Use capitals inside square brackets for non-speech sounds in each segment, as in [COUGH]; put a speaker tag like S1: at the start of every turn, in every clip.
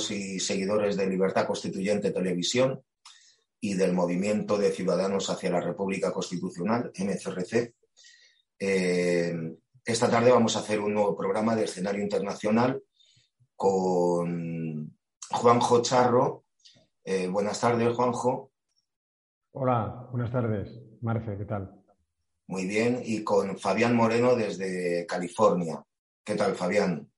S1: amigos y seguidores de Libertad Constituyente Televisión y del Movimiento de Ciudadanos hacia la República Constitucional, MCRC. Eh, esta tarde vamos a hacer un nuevo programa de escenario internacional con Juanjo Charro. Eh, buenas tardes, Juanjo.
S2: Hola, buenas tardes. Marce, ¿qué tal?
S1: Muy bien, y con Fabián Moreno desde California. ¿Qué tal, Fabián?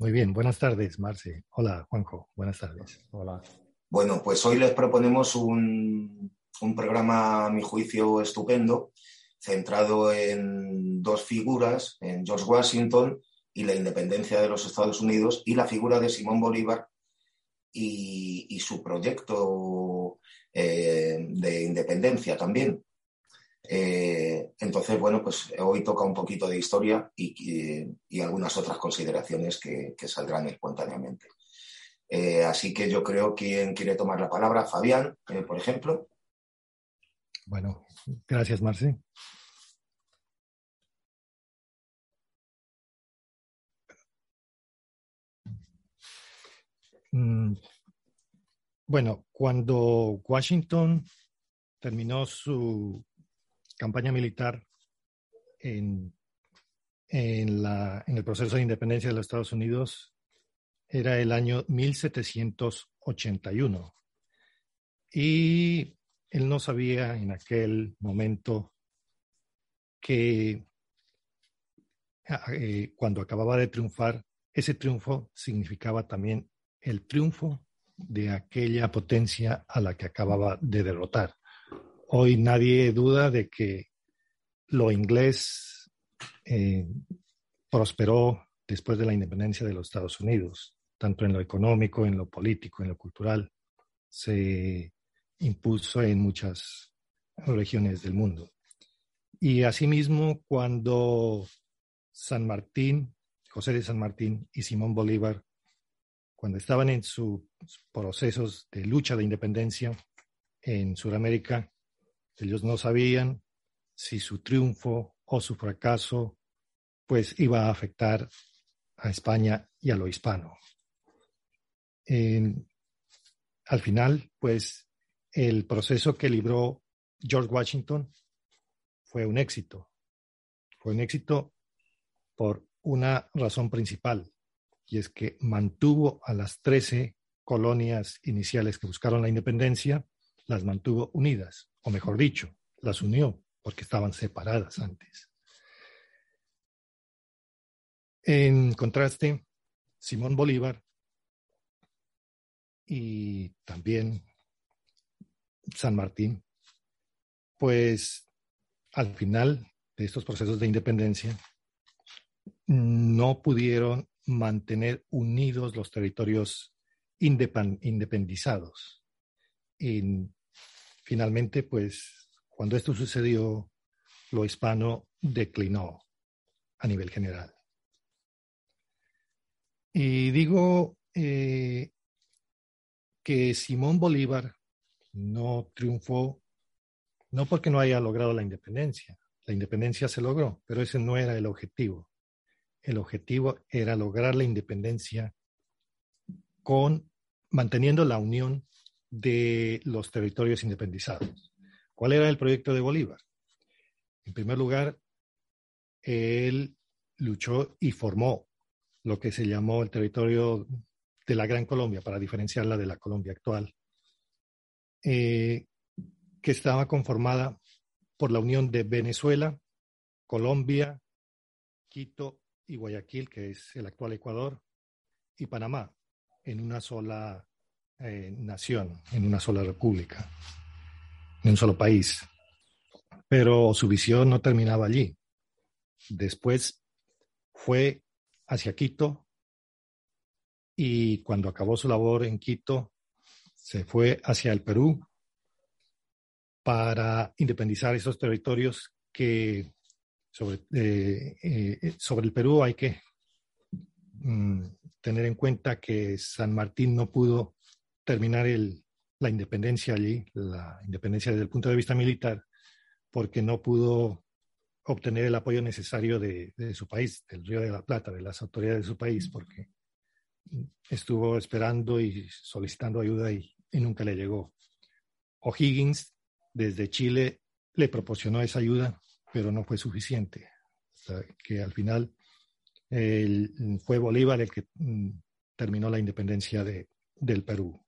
S3: Muy bien, buenas tardes, Marce. Hola, Juanjo, buenas tardes.
S2: Hola.
S1: Bueno, pues hoy les proponemos un, programa, a mi juicio, estupendo, centrado en dos figuras, en George Washington y la independencia de los Estados Unidos, y la figura de Simón Bolívar y, su proyecto eh, de independencia también. Eh, entonces, bueno, pues hoy toca un poquito de historia y, algunas otras consideraciones que, saldrán espontáneamente. Eh, así que yo creo que quiere tomar la palabra, Fabián, eh, por ejemplo.
S3: Bueno, gracias, Marce. Mm, bueno, cuando Washington terminó su campaña militar en, en, la, el proceso de independencia de los Estados Unidos era el año 1781. Y él no sabía en aquel momento que ah, eh, cuando acababa de triunfar, ese triunfo significaba también el triunfo de aquella potencia a la que acababa de derrotar. Hoy nadie duda de que lo inglés eh, prosperó después de la independencia de los Estados Unidos, tanto en lo económico, en lo político, en lo cultural. Se impuso en muchas regiones del mundo. Y asimismo, cuando San Martín, José de San Martín y Simón Bolívar, cuando estaban en sus procesos de lucha de independencia en Sudamérica, ellos no sabían si su triunfo o su fracaso pues iba a afectar a España y a lo hispano. al final, pues el proceso que libró George Washington fue un éxito. Fue un éxito por una razón principal, y es que mantuvo a las 13 colonias iniciales que buscaron la independencia, las mantuvo unidas o mejor dicho, las unió porque estaban separadas antes. En contraste, Simón Bolívar y también San Martín, pues al final de estos procesos de independencia, no pudieron mantener unidos los territorios independizados. En Finalmente, pues cuando esto sucedió, lo hispano declinó a nivel general. Y digo eh, que Simón Bolívar no triunfó, no porque no haya logrado la independencia. La independencia se logró, pero ese no era el objetivo. El objetivo era lograr la independencia con manteniendo la unión de los territorios independizados. ¿Cuál era el proyecto de Bolívar? En primer lugar, él luchó y formó lo que se llamó el territorio de la Gran Colombia, para diferenciarla de la Colombia actual, eh, que estaba conformada por la unión de Venezuela, Colombia, Quito y Guayaquil, que es el actual Ecuador, y Panamá, en una sola eh, nación, en una sola república, en un solo país. Pero su visión no terminaba allí. Después fue hacia Quito y cuando acabó su labor en Quito, se fue hacia el Perú para independizar esos territorios que sobre, eh, eh, sobre el Perú hay que mm, tener en cuenta que San Martín no pudo terminar la independencia allí, la independencia desde el punto de vista militar, porque no pudo obtener el apoyo necesario de, su país, del Río de la Plata, de las autoridades de su país, porque estuvo esperando y solicitando ayuda y, nunca le llegó. O'Higgins desde Chile le proporcionó esa ayuda, pero no fue suficiente. que al final fue Bolívar el que mm, terminó la independencia de, del Perú.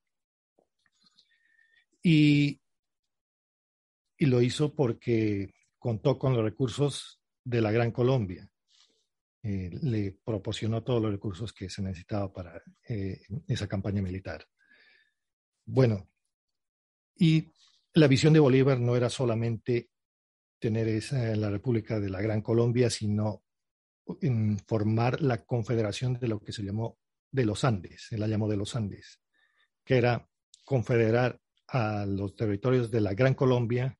S3: Y, y lo hizo porque contó con los recursos de la Gran Colombia. Eh, le proporcionó todos los recursos que se necesitaba para eh, esa campaña militar. Bueno, y la visión de Bolívar no era solamente tener esa, la República de la Gran Colombia, sino formar la confederación de lo que se llamó de los Andes, él la llamó de los Andes, que era confederar a los territorios de la Gran Colombia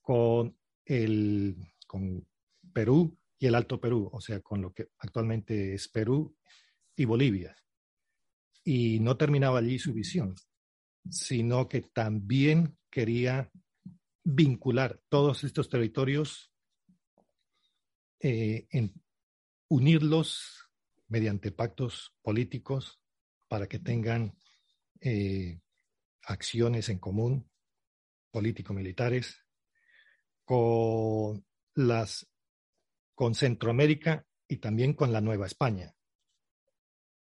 S3: con, el, con Perú y el Alto Perú, o sea, con lo que actualmente es Perú y Bolivia. Y no terminaba allí su visión, sino que también quería vincular todos estos territorios, eh, en, unirlos mediante pactos políticos para que tengan eh, acciones en común, político-militares, con las con Centroamérica y también con la Nueva España.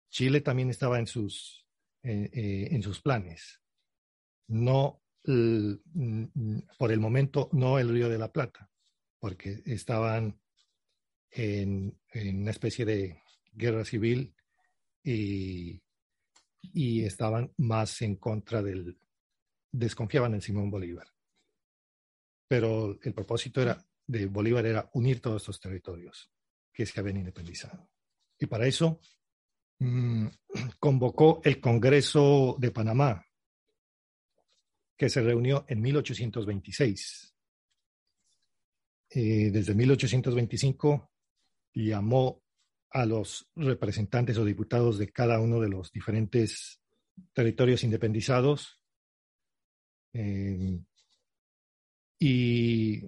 S3: Chile también estaba en sus, eh, eh, en sus planes. No, por el momento, no el Río de la Plata, porque estaban en una especie de guerra civil y, y estaban más en contra del, desconfiaban en Simón Bolívar. Pero el propósito era, de Bolívar era unir todos estos territorios que se habían independizado. Y para eso mmm, [CLEARS THROAT] convocó el Congreso de Panamá, que se reunió en 1826. Eh, desde 1825 llamó a los representantes o diputados de cada uno de los diferentes territorios independizados. Eh, y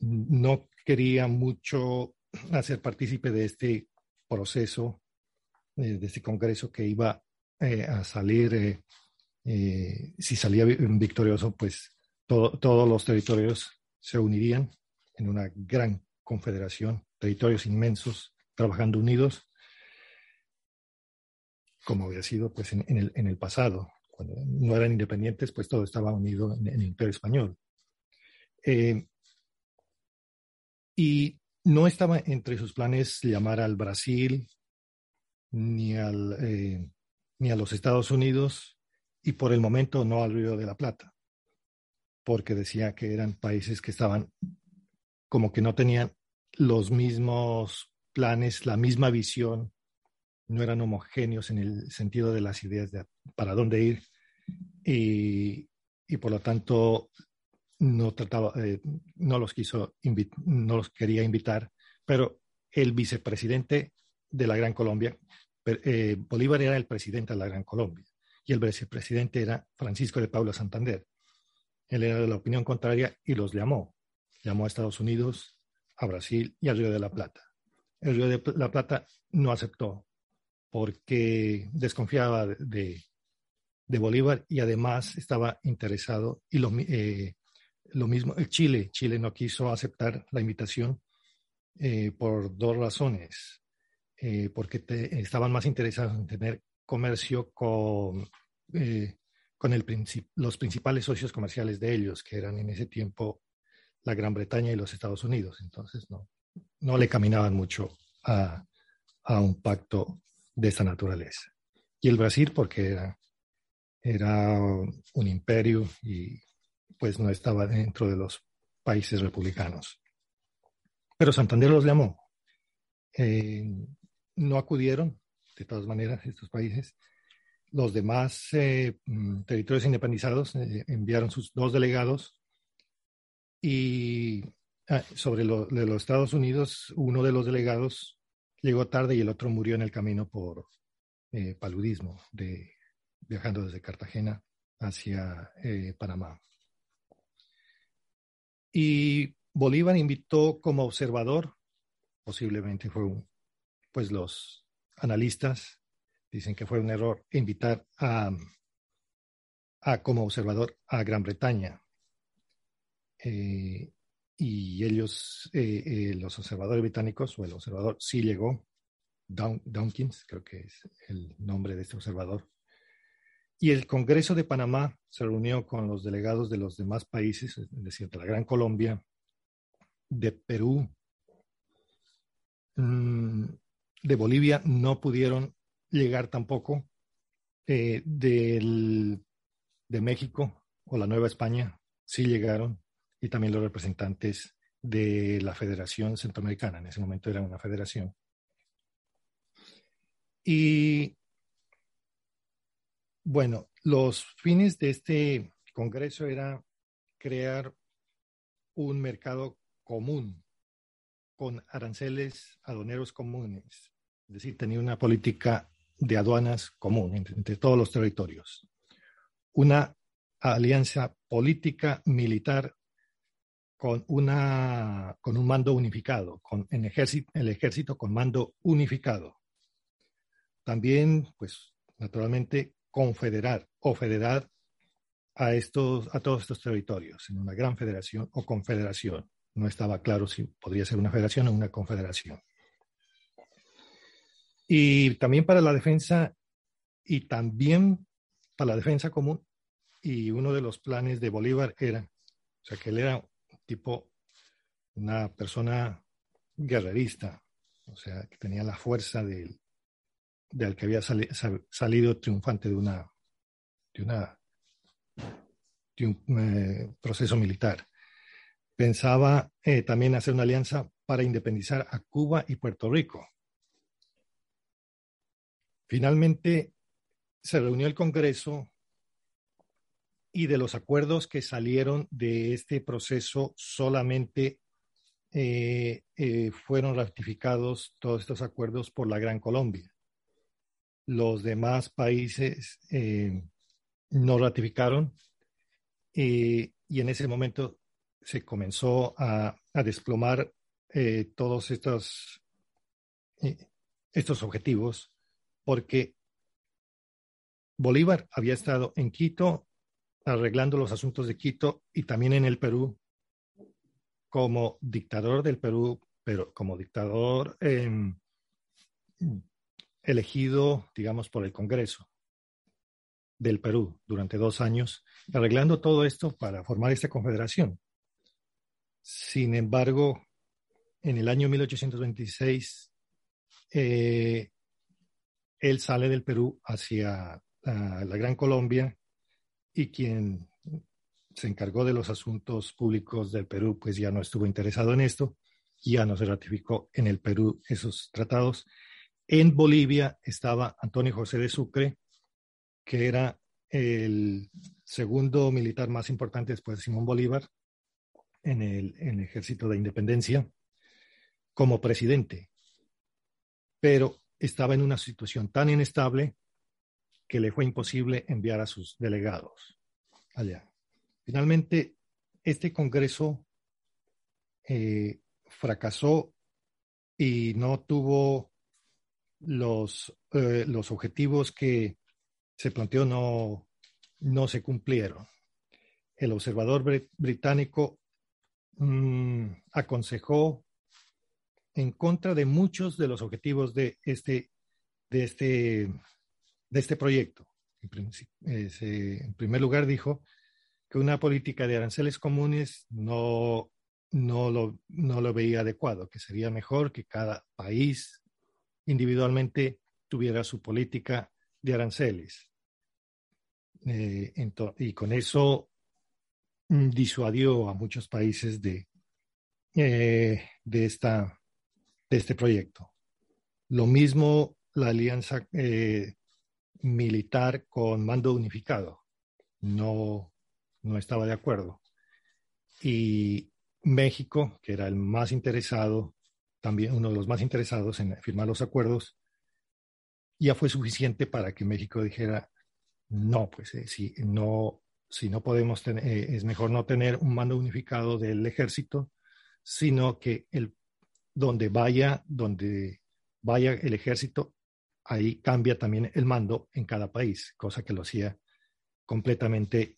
S3: no quería mucho hacer partícipe de este proceso, eh, de este congreso que iba eh, a salir, si salía victorioso, pues todos los territorios se unirían en una gran confederación, territorios inmensos trabajando unidos, como había sido pues, en, el, en el, pasado. Cuando no eran independientes, pues todo estaba unido en, el Imperio Español. Eh, y no estaba entre sus planes llamar al Brasil ni, al, eh, ni a los Estados Unidos y por el momento no al Río de la Plata, porque decía que eran países que estaban como que no tenían los mismos planes, la misma visión, no eran homogéneos en el sentido de las ideas de para dónde ir y, por lo tanto no trataba, eh, no los quiso, no los quería invitar, pero el vicepresidente de la Gran Colombia, eh, Bolívar era el presidente de la Gran Colombia y el vicepresidente era Francisco de Paula Santander. Él era de la opinión contraria y los llamó. Llamó a Estados Unidos, a Brasil y al Río de la Plata el Río de la Plata no aceptó porque desconfiaba de, Bolívar y además estaba interesado y lo, eh, lo mismo Chile Chile no quiso aceptar la invitación eh, por dos razones eh, porque estaban más interesados en tener comercio con con el los principales socios comerciales de ellos que eran en ese tiempo la Gran Bretaña y los Estados Unidos. Entonces no no le caminaban mucho a, un pacto de esta naturaleza. Y el Brasil, porque era, era un imperio y pues no estaba dentro de los países republicanos. Pero Santander los llamó. Eh, no acudieron, de todas maneras, estos países. Los demás eh, mm, territorios independizados eh, enviaron sus dos delegados y sobre lo, de los Estados Unidos, uno de los delegados llegó tarde y el otro murió en el camino por eh, paludismo, de, viajando desde Cartagena hacia eh, Panamá. Y Bolívar invitó como observador, posiblemente fue un, pues los analistas, dicen que fue un error invitar a, a como observador a Gran Bretaña. Eh, y ellos, eh, eh, los observadores británicos, o el observador sí llegó, Dawkins, creo que es el nombre de este observador. Y el Congreso de Panamá se reunió con los delegados de los demás países, es decir, de la Gran Colombia, de Perú, mm, de Bolivia, no pudieron llegar tampoco, eh, de México o la Nueva España sí llegaron, y también los representantes de la Federación Centroamericana, en ese momento era una federación. Y bueno, los fines de este Congreso era crear un mercado común con aranceles aduaneros comunes, es decir, tenía una política de aduanas común entre, todos los territorios, una alianza política militar con, una, con un mando unificado, con el ejército, el ejército con mando unificado. También, pues, naturalmente, confederar o federar a, estos, a todos estos territorios en una gran federación o confederación. No estaba claro si podría ser una federación o una confederación. Y también para la defensa, y también para la defensa común, y uno de los planes de Bolívar era, o sea, que él era tipo una persona guerrerista, o sea, que tenía la fuerza del, del que había salido triunfante de una, de una de un eh, proceso militar. Pensaba eh, también hacer una alianza para independizar a Cuba y Puerto Rico. Finalmente se reunió el Congreso y de los acuerdos que salieron de este proceso solamente eh, eh, fueron ratificados todos estos acuerdos por la Gran Colombia. Los demás países eh, no ratificaron y en ese momento se comenzó a, a desplomar todos estos, estos objetivos porque Bolívar había estado en Quito arreglando los asuntos de Quito y también en el Perú como dictador del Perú, pero como dictador em, elegido, digamos, por el Congreso del Perú durante dos años, arreglando todo esto para formar esta confederación. Sin embargo, en el año 1826, eh, él sale del Perú hacia la Gran Colombia y quien se encargó de los asuntos públicos del Perú, pues ya no estuvo interesado en esto, ya no se ratificó en el Perú esos tratados. En Bolivia estaba Antonio José de Sucre, que era el segundo militar más importante después de Simón Bolívar en el, en el ejército de independencia, como presidente. Pero estaba en una situación tan inestable que le fue imposible enviar a sus delegados allá. Finalmente, este Congreso eh, fracasó y no tuvo los, eh, los objetivos que se planteó, no, no se cumplieron. El observador británico mm, aconsejó en contra de muchos de los objetivos de este, de este de este proyecto. En primer lugar, dijo que una política de aranceles comunes no, no, lo, no lo veía adecuado, que sería mejor que cada país individualmente tuviera su política de aranceles. Eh, y con eso mm, disuadió a muchos países de, eh, de, esta, de este proyecto. Lo mismo la alianza eh, militar con mando unificado. No, no estaba de acuerdo. Y México, que era el más interesado, también uno de los más interesados en firmar los acuerdos, ya fue suficiente para que México dijera, no, pues eh, si, no, si no podemos tener, eh, es mejor no tener un mando unificado del ejército, sino que el, donde vaya, donde vaya el ejército, ahí cambia también el mando en cada país, cosa que lo hacía completamente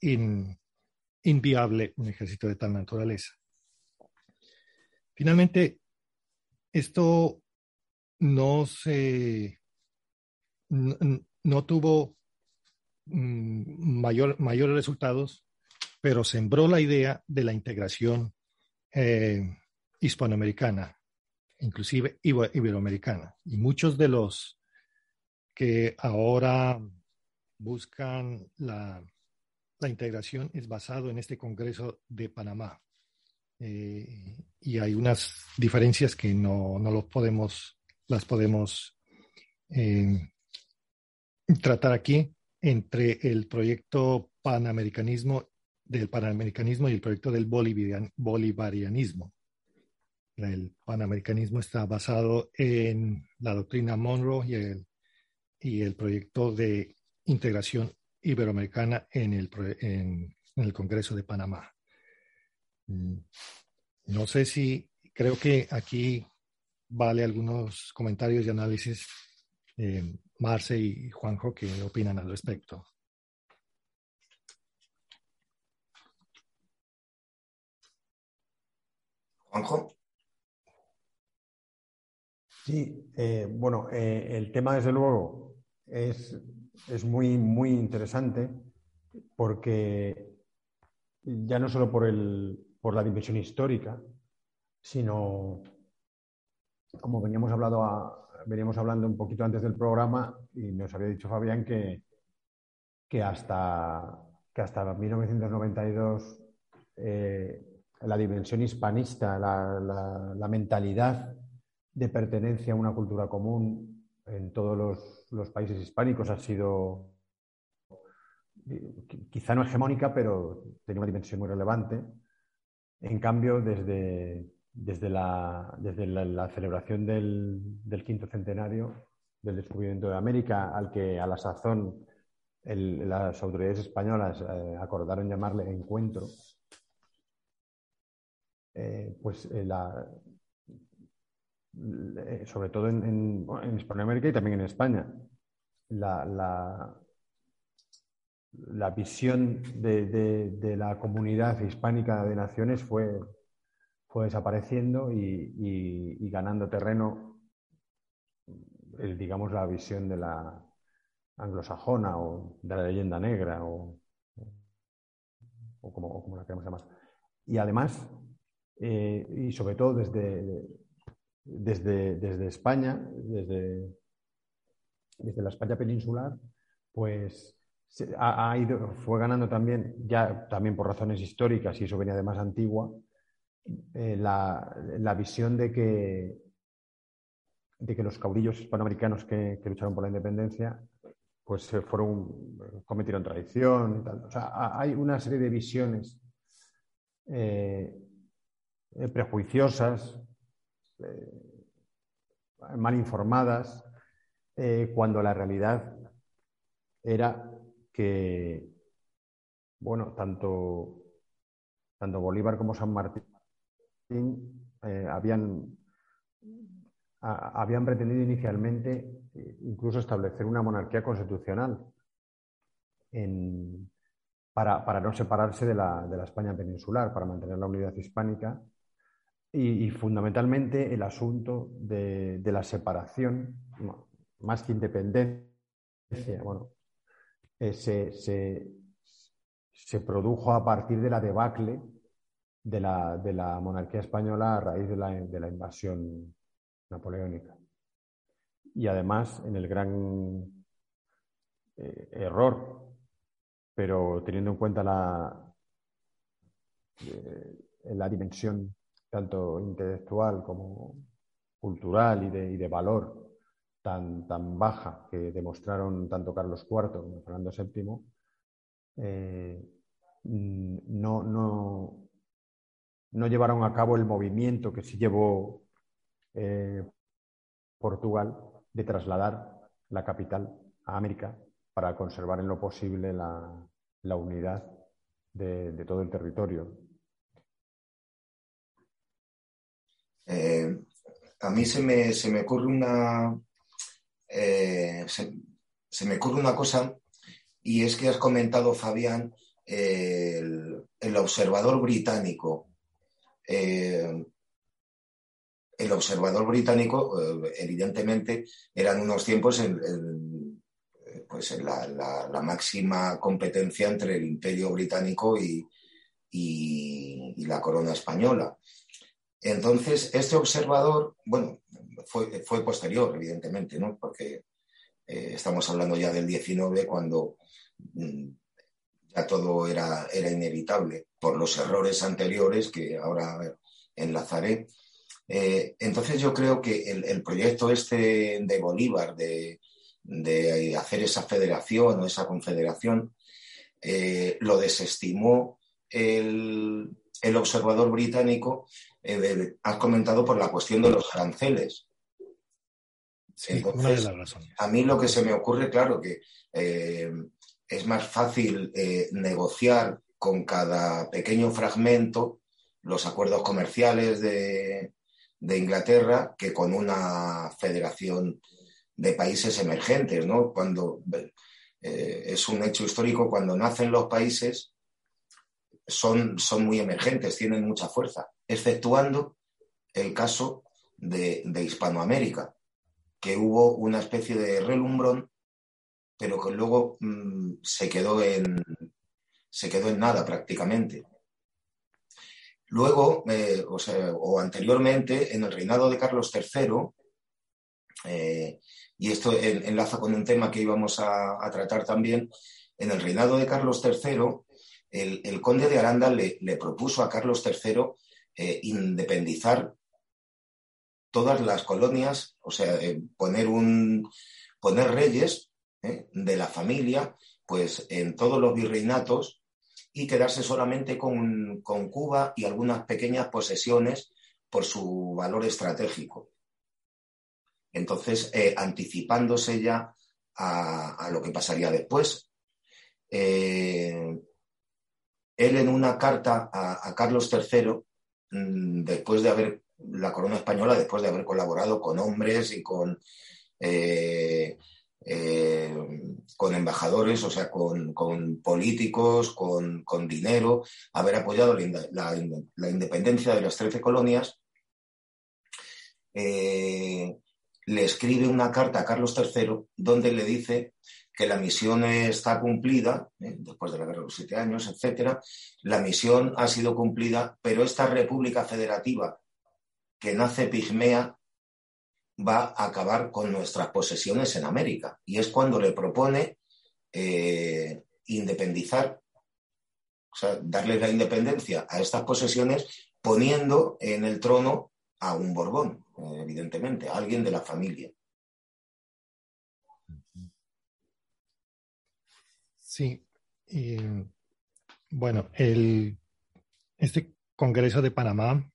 S3: inviable un ejército de tal naturaleza. Finalmente, esto no se no, tuvo mm, mayor, mayores resultados, pero sembró la idea de la integración eh, hispanoamericana, inclusive iberoamericana. Y muchos de los que ahora buscan la, integración es basado en este Congreso de Panamá. Eh, y hay unas diferencias que no, no lo podemos, las podemos eh, tratar aquí entre el proyecto panamericanismo del panamericanismo y el proyecto del bolivarianismo. El panamericanismo está basado en la doctrina Monroe y el, y el proyecto de integración iberoamericana en el, en, el Congreso de Panamá. Mm, no sé si creo que aquí vale algunos comentarios y análisis eh, Marce y Juanjo, ¿qué opinan al respecto?
S1: Juanjo.
S2: Sí, eh, bueno, eh, el tema desde luego es, es, muy, muy interesante porque ya no solo por, el, por la dimensión histórica, sino como veníamos veníamos hablando un poquito antes del programa y nos había dicho Fabián que, que, hasta, que hasta 1992 eh, la dimensión hispanista, la, mentalidad de pertenencia a una cultura común en todos los, países hispánicos ha sido quizá no hegemónica, pero tenía una dimensión muy relevante. En cambio, desde, desde la, desde la, celebración del, quinto centenario del descubrimiento de América, al que a la sazón las autoridades españolas eh, acordaron llamarle encuentro, eh, pues eh, sobre todo en, en, Hispanoamérica y también en España, la, la, visión de, de la comunidad hispánica de naciones fue fue desapareciendo y, ganando terreno, digamos, la visión de la anglosajona o de la leyenda negra o, como, la queremos llamar. Y además, eh, y sobre todo desde, desde, desde España, desde, desde la España peninsular, pues ha, ido, fue ganando también, ya también por razones históricas, y eso venía de más antigua, eh, la, visión de que, de que los caudillos hispanoamericanos que, lucharon por la independencia pues fueron, cometieron traición. hay una serie de visiones eh, eh, mal informadas, cuando la realidad era que, bueno, tanto, tanto Bolívar como San Martín eh, habían, habían pretendido inicialmente eh, incluso establecer una monarquía constitucional para, no separarse de la, España peninsular, para mantener la unidad hispánica. Y, fundamentalmente el asunto de, la separación, más que independencia, bueno, eh, se, se, produjo a partir de la debacle de la, monarquía española a raíz de la, invasión napoleónica. Y además, en el gran eh, error, pero teniendo en cuenta la, eh, la dimensión tanto intelectual como cultural y de, valor tan, tan, baja que demostraron tanto Carlos IV como Fernando VII, eh, no, no, no llevaron a cabo el movimiento que sí llevó eh, Portugal de trasladar la capital a América para conservar en lo posible la, unidad de, todo el territorio.
S1: Eh, a mí se me, ocurre una, eh, se, me ocurre una cosa y es que has comentado, Fabián, el, observador británico. Eh, el observador británico, evidentemente, eran unos tiempos en, pues en la, máxima competencia entre el imperio británico y, la corona española. Entonces, este observador, bueno, fue, fue posterior, evidentemente, ¿no? Porque eh, estamos hablando ya del 19, cuando mm, ya todo era, era inevitable por los errores anteriores que ahora enlazaré. Eh, entonces yo creo que el, proyecto este de Bolívar, de, hacer esa federación o esa confederación, eh, lo desestimó el, observador británico, eh, has comentado por la cuestión de los aranceles. Entonces, A mí lo que se me ocurre, claro, que es más fácil negociar con cada pequeño fragmento los acuerdos comerciales de, de Inglaterra que con una federación de países emergentes, ¿no? Cuando eh, es un hecho histórico, cuando nacen los países son, son muy emergentes, tienen mucha fuerza, exceptuando el caso de, Hispanoamérica, que hubo una especie de relumbrón, pero que luego mm, se, quedó en, se quedó en nada prácticamente. Luego, eh, o, anteriormente, en el reinado de Carlos III, eh, y esto enlaza con un tema que íbamos a, tratar también, en el reinado de Carlos III, el, conde de Aranda le, propuso a Carlos III eh, independizar todas las colonias, o sea, poner, un, poner reyes de la familia pues en todos los virreinatos y quedarse solamente con, Cuba y algunas pequeñas posesiones por su valor estratégico. Entonces, eh, anticipándose ya a, lo que pasaría después. Eh, él en una carta a, Carlos III, después de haber, la corona española, después de haber colaborado con hombres y con eh, eh, con embajadores, o sea, con, políticos, con, dinero, haber apoyado la, independencia de las trece colonias, eh, le escribe una carta a Carlos III donde le dice que la misión está cumplida, eh, después de la guerra de los siete años, etcétera, la misión ha sido cumplida, pero esta república federativa que nace pigmea va a acabar con nuestras posesiones en América. Y es cuando le propone eh, independizar, o sea, darle la independencia a estas posesiones poniendo en el trono a un Borbón, evidentemente, a alguien de la familia.
S3: Sí. bueno, el, este Congreso de Panamá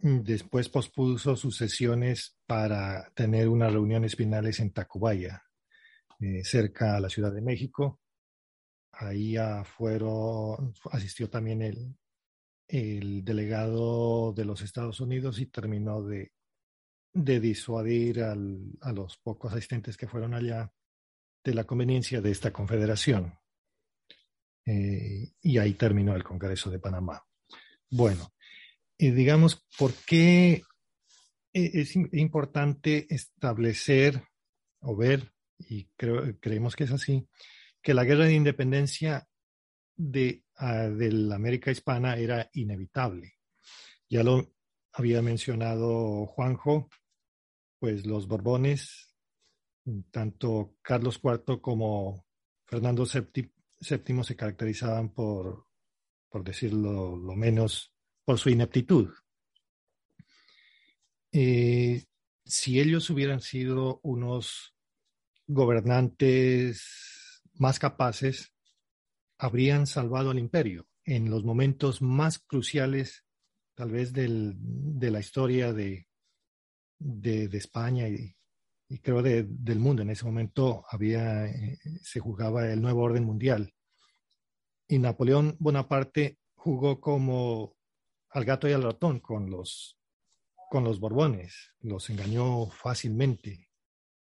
S3: Mm, después pospuso sus sesiones para tener unas reuniones finales en Tacubaya, eh, cerca a la Ciudad de México. Ahí fueron, asistió también el, el delegado de los Estados Unidos y terminó de, de disuadir a los pocos asistentes que fueron allá de la conveniencia de esta confederación. Eh, y ahí terminó el Congreso de Panamá. Bueno, y digamos, ¿por qué e-, es importante establecer o ver, y creemos que es así, que la guerra de independencia de, ah, de la América hispana era inevitable? Ya lo había mencionado Juanjo, pues los Borbones, tanto Carlos IV como Fernando VII, se caracterizaban por, por decirlo lo menos, por su ineptitud. Eh, si ellos hubieran sido unos gobernantes más capaces, habrían salvado al imperio en los momentos más cruciales, tal vez de la historia de, de, España y, creo del mundo. En ese momento había, eh, se jugaba el nuevo orden mundial. Y Napoleón Bonaparte jugó como al gato y al ratón con los, con los Borbones. Los engañó fácilmente.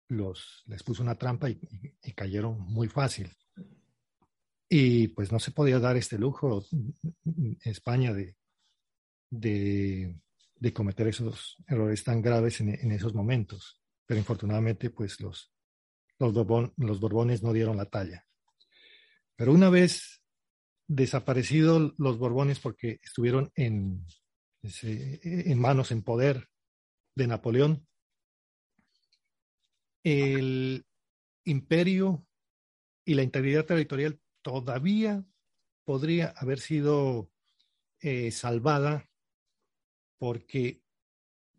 S3: los, les puso una trampa y, cayeron muy fácil. Y pues no se podía dar este lujo en España de, de, cometer esos errores tan graves en, esos momentos. Pero infortunadamente, pues los, los, los Borbones no dieron la talla. Pero una vez desaparecidos los Borbones porque estuvieron en, en manos, en poder de Napoleón, el imperio y la integridad territorial todavía podría haber sido eh, salvada porque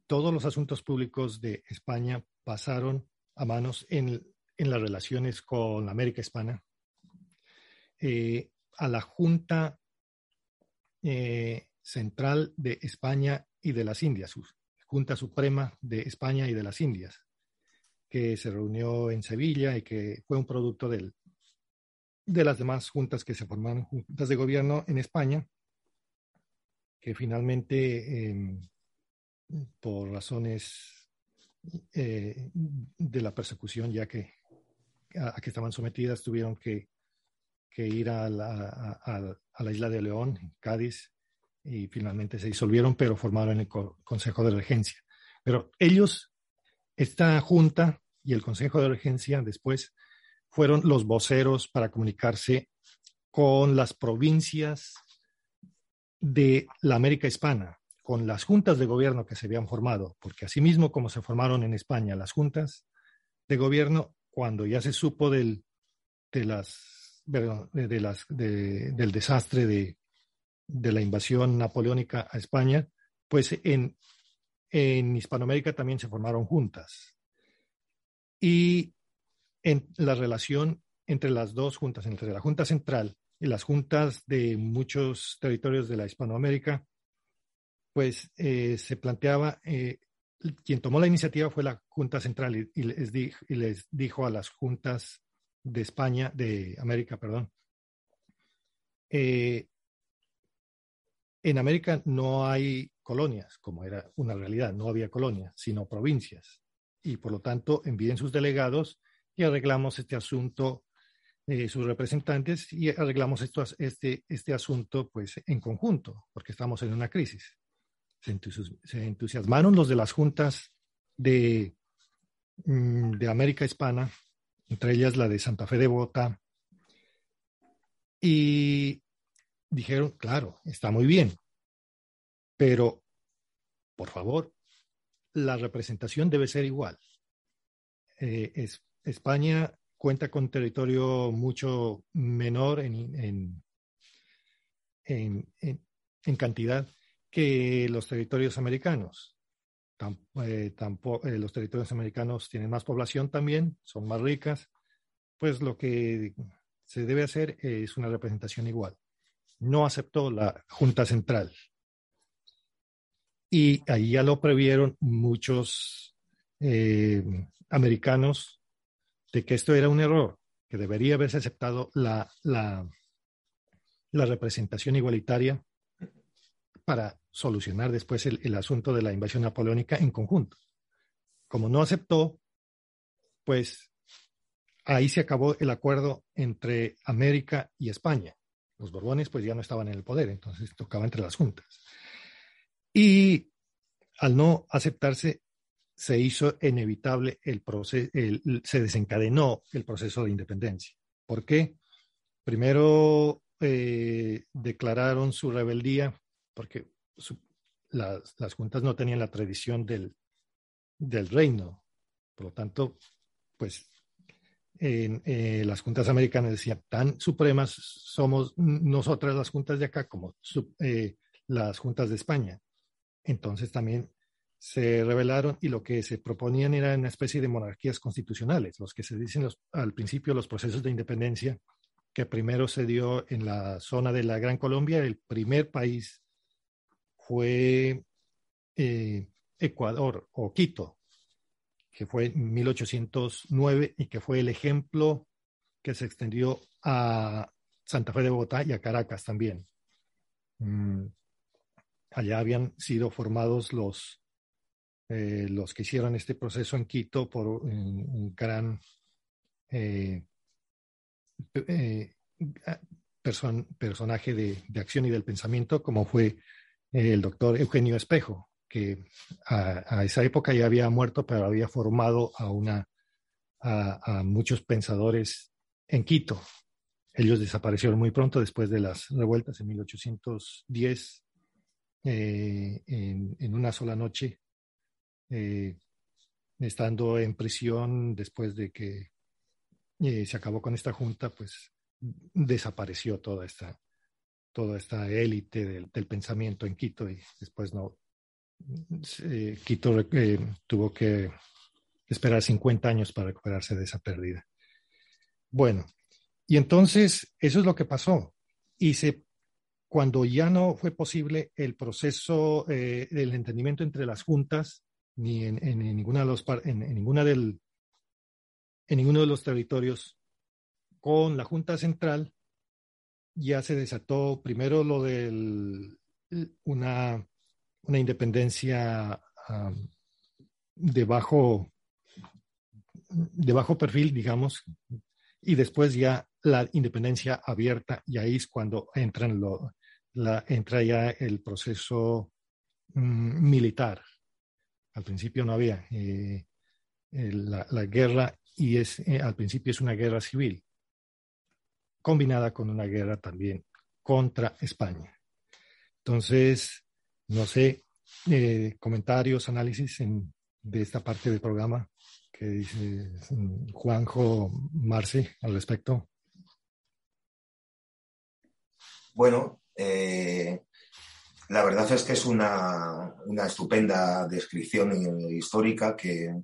S3: todos los asuntos públicos de España pasaron a manos en, las relaciones con la América Hispana, eh, a la Junta eh, Central de España y de las Indias, Junta Suprema de España y de las Indias, que se reunió en Sevilla y que fue un producto de las demás juntas que se formaron, juntas de gobierno en España, que finalmente, em, por razones eh, de la persecución, ya que a, que estaban sometidas, tuvieron que, ir a la, a la, isla de León, Cádiz, y finalmente se disolvieron, pero formaron el Consejo de Regencia. Pero ellos, esta junta y el Consejo de Regencia después fueron los voceros para comunicarse con las provincias de la América Hispana, con las juntas de gobierno que se habían formado, porque asimismo como se formaron en España las juntas de gobierno, cuando ya se supo del, del desastre de, de la invasión napoleónica a España, pues en, en Hispanoamérica también se formaron juntas. Y en la relación entre las dos juntas, entre la Junta Central y las juntas de muchos territorios de la Hispanoamérica, pues eh, se planteaba, eh, quien tomó la iniciativa fue la Junta Central y, les y, les dijo a las juntas de España, de América, perdón, eh, en América no hay colonias, como era una realidad, no había colonias, sino provincias. Y por lo tanto, envíen sus delegados y arreglamos este asunto, eh, sus representantes, y arreglamos esto, este, este asunto pues, en conjunto, porque estamos en una crisis. Se, entusiasmaron los de las juntas de, mm, de América Hispana, entre ellas la de Santa Fe de Bogotá, y dijeron, claro, está muy bien, pero, por favor, la representación debe ser igual. Eh, es, España cuenta con territorio mucho menor en, en, en, cantidad que los territorios americanos. Eh, eh, los territorios americanos tienen más población también, son más ricas, pues lo que se debe hacer es una representación igual no aceptó la Junta Central. Y ahí ya lo previeron muchos eh, americanos de que esto era un error, que debería haberse aceptado la, la representación igualitaria para solucionar después el, asunto de la invasión napoleónica en conjunto. Como no aceptó, pues ahí se acabó el acuerdo entre América y España. Los Borbones pues ya no estaban en el poder, entonces tocaba entre las juntas. Y al no aceptarse, se hizo inevitable el proceso, se desencadenó el proceso de independencia. ¿Por qué? Primero eh, declararon su rebeldía porque las, las, juntas no tenían la tradición del, del reino. Por lo tanto, pues eh, las juntas americanas decían, tan supremas somos nosotras las juntas de acá como eh, las juntas de España. Entonces también se rebelaron y lo que se proponían era una especie de monarquías constitucionales, los que se dicen al principio los procesos de independencia, que primero se dio en la zona de la Gran Colombia, el primer país fue eh, Ecuador o Quito, que fue en 1809 y que fue el ejemplo que se extendió a Santa Fe de Bogotá y a Caracas también. Mm, allá habían sido formados los, eh, los que hicieron este proceso en Quito por un, gran eh, personaje de, acción y del pensamiento, como fue el doctor Eugenio Espejo, que a, esa época ya había muerto, pero había formado a, una, a muchos pensadores en Quito, ellos desaparecieron muy pronto después de las revueltas en 1810, eh, en, una sola noche, eh, estando en prisión después de que eh, se acabó con esta junta, pues desapareció toda esta, toda esta élite del, pensamiento en Quito y después no. Quito tuvo que esperar 50 años para recuperarse de esa pérdida. Bueno, y entonces, eso es lo que pasó. Y se, cuando ya no fue posible el proceso eh, del entendimiento entre las juntas, ni en, ninguna de los, en, ninguna del, en ninguno de los territorios, con la Junta Central, ya se desató primero lo de una, una independencia de, bajo, de bajo perfil, digamos, y después ya la independencia abierta y ahí es cuando entran lo, la, entra ya el proceso mm, militar. Al principio no había eh, la, guerra y es, eh, al principio es una guerra civil, combinada con una guerra también contra España. Entonces, no sé, eh, comentarios, análisis de esta parte del programa que dice mm, Juanjo Marce al respecto.
S1: Bueno, eh, la verdad es que es una, estupenda descripción histórica que,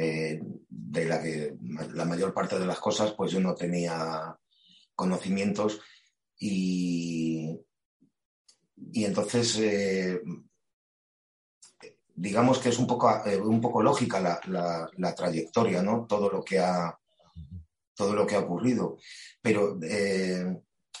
S1: eh, de la que la mayor parte de las cosas pues yo no tenía conocimientos y, y entonces eh, digamos que es un poco, un poco lógica la, trayectoria, ¿no? Todo lo que ha, todo lo que ha ocurrido. Pero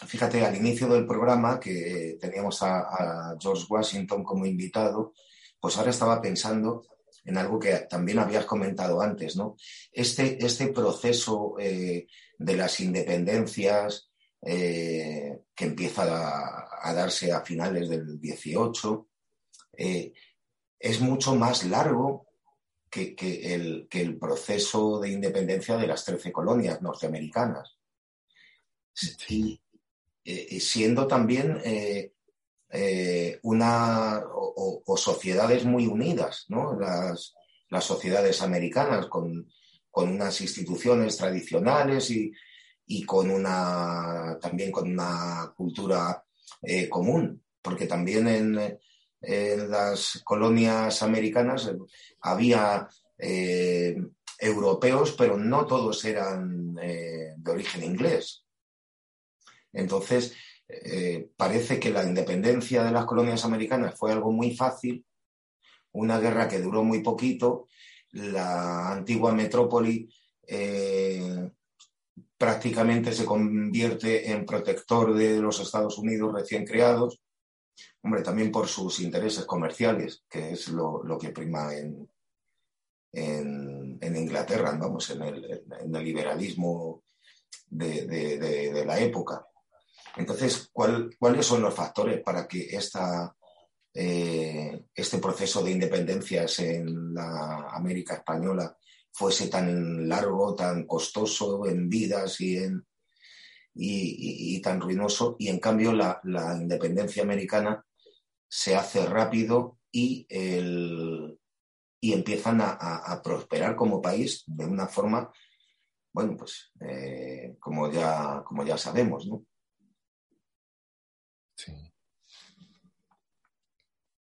S1: fíjate, al inicio del programa que teníamos a, George Washington como invitado, pues ahora estaba pensando en algo que también habías comentado antes, ¿no? Este, este proceso eh, de las independencias eh, que empieza a, darse a finales del 18 eh, es mucho más largo que, el, que, el, proceso de independencia de las 13 colonias norteamericanas. Sí. Eh, siendo también eh, eh, una o, sociedades muy unidas, ¿no? Las, sociedades americanas con, unas instituciones tradicionales y, con una también con una cultura común, porque también en, las colonias americanas había europeos, pero no todos eran de origen inglés. Entonces, eh, parece que la independencia de las colonias americanas fue algo muy fácil, una guerra que duró muy poquito, la antigua metrópoli eh, prácticamente se convierte en protector de los Estados Unidos recién creados, hombre, también por sus intereses comerciales, que es lo, que prima en, Inglaterra, vamos, en el, liberalismo de la época. Entonces, ¿cuáles son los factores para que eh, este proceso de independencias en la América española fuese tan largo, tan costoso en vidas y, tan ruinoso? Y en cambio, la, independencia americana se hace rápido y, y empiezan a, prosperar como país de una forma, bueno, pues eh, como, ya, como ya sabemos, ¿no?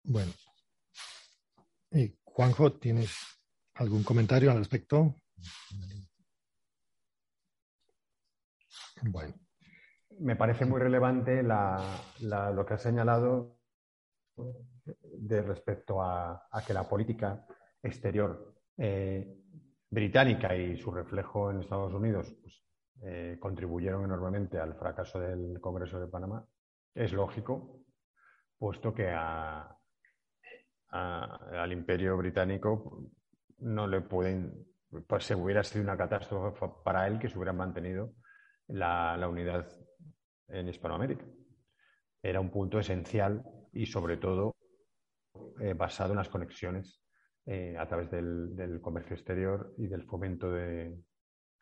S3: Bueno. Y Juanjo, ¿tienes algún comentario al respecto?
S2: Bueno. Me parece muy relevante lo que has señalado de respecto a, que la política exterior eh, británica y su reflejo en Estados Unidos pues, eh, contribuyeron enormemente al fracaso del Congreso de Panamá es lógico, puesto que al imperio británico no le pueden, pues se hubiera sido una catástrofe para él que se hubiera mantenido la, unidad en Hispanoamérica. Era un punto esencial y sobre todo eh, basado en las conexiones eh, a través del, comercio exterior y del fomento de,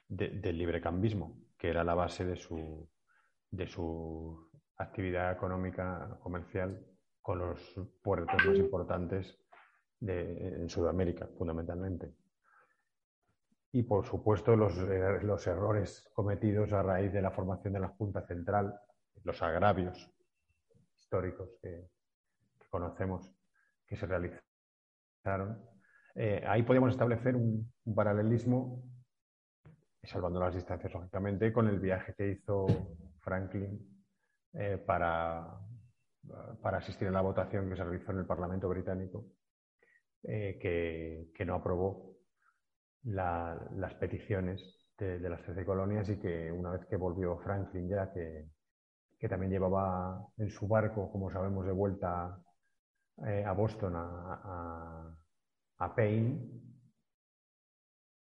S2: del librecambismo, que era la base de su, de su actividad económica comercial con los puertos más importantes de, en Sudamérica, fundamentalmente. Y, por supuesto, los, eh, los, errores cometidos a raíz de la formación de la Junta Central, los agravios históricos que, conocemos que se realizaron. Eh, ahí podemos establecer un, paralelismo, salvando las distancias, lógicamente, con el viaje que hizo Franklin eh, para, para asistir a la votación que se realizó en el Parlamento británico, eh, que, no aprobó las peticiones de, las 13 colonias y que una vez que volvió Franklin ya, que, también llevaba en su barco, como sabemos, de vuelta eh, a Boston, a, a, Payne,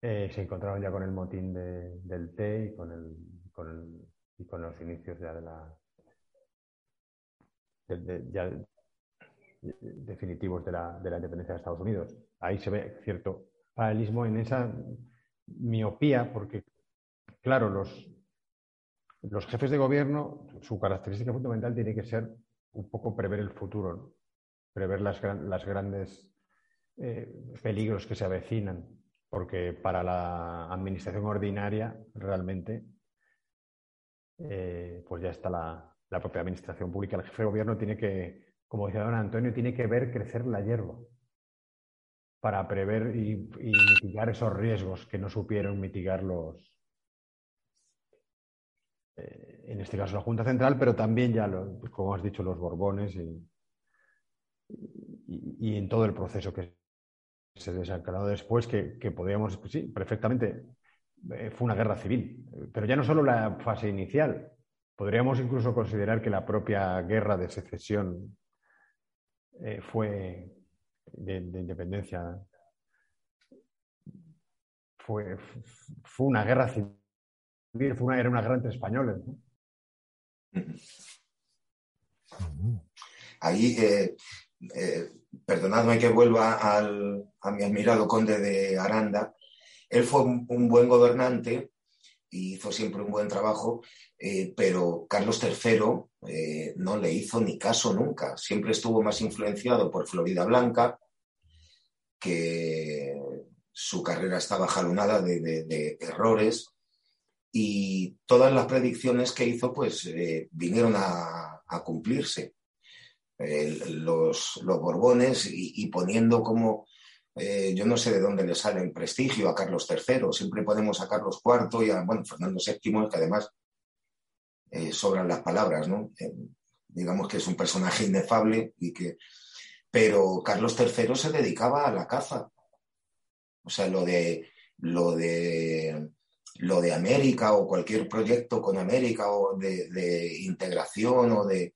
S2: eh, se encontraron ya con el motín del té y con, el, y con los inicios ya de la, definitivos de la, de la, independencia de Estados Unidos. Ahí se ve cierto paralelismo en esa miopía, porque, claro, los, los jefes de gobierno, su característica fundamental tiene que ser un poco prever el futuro, prever las, las grandes eh, peligros que se avecinan, porque para la administración ordinaria realmente eh, pues ya está la, la propia administración pública, el jefe de gobierno tiene que, como decía don Antonio, tiene que ver crecer la hierba para prever y, mitigar esos riesgos que no supieron mitigar los, eh, en este caso la Junta Central, pero también ya, como has dicho, los Borbones y, en todo el proceso que se desencadenó después, que, que podíamos, sí, perfectamente, eh, fue una guerra civil, pero ya no solo la fase inicial, Podríamos incluso considerar que la propia guerra de secesión eh, fue de, independencia fue, fue, una guerra civil, fue una, era una guerra entre españoles.
S1: Ahí, eh, eh, perdonadme que vuelva al, a mi admirado conde de Aranda, él fue un buen gobernante y hizo siempre un buen trabajo, eh, pero Carlos III eh, no le hizo ni caso nunca. Siempre estuvo más influenciado por Florida Blanca, que su carrera estaba jalonada de, errores y todas las predicciones que hizo pues eh, vinieron a, cumplirse. los, Borbones y poniendo como eh, yo no sé de dónde le sale el prestigio a Carlos III, siempre ponemos a Carlos IV y a bueno, Fernando VII, que además eh, sobran las palabras, ¿no? Eh, digamos que es un personaje inefable y que... Pero Carlos III se dedicaba a la caza. O sea, lo de, lo de, lo de América o cualquier proyecto con América o de, integración o de,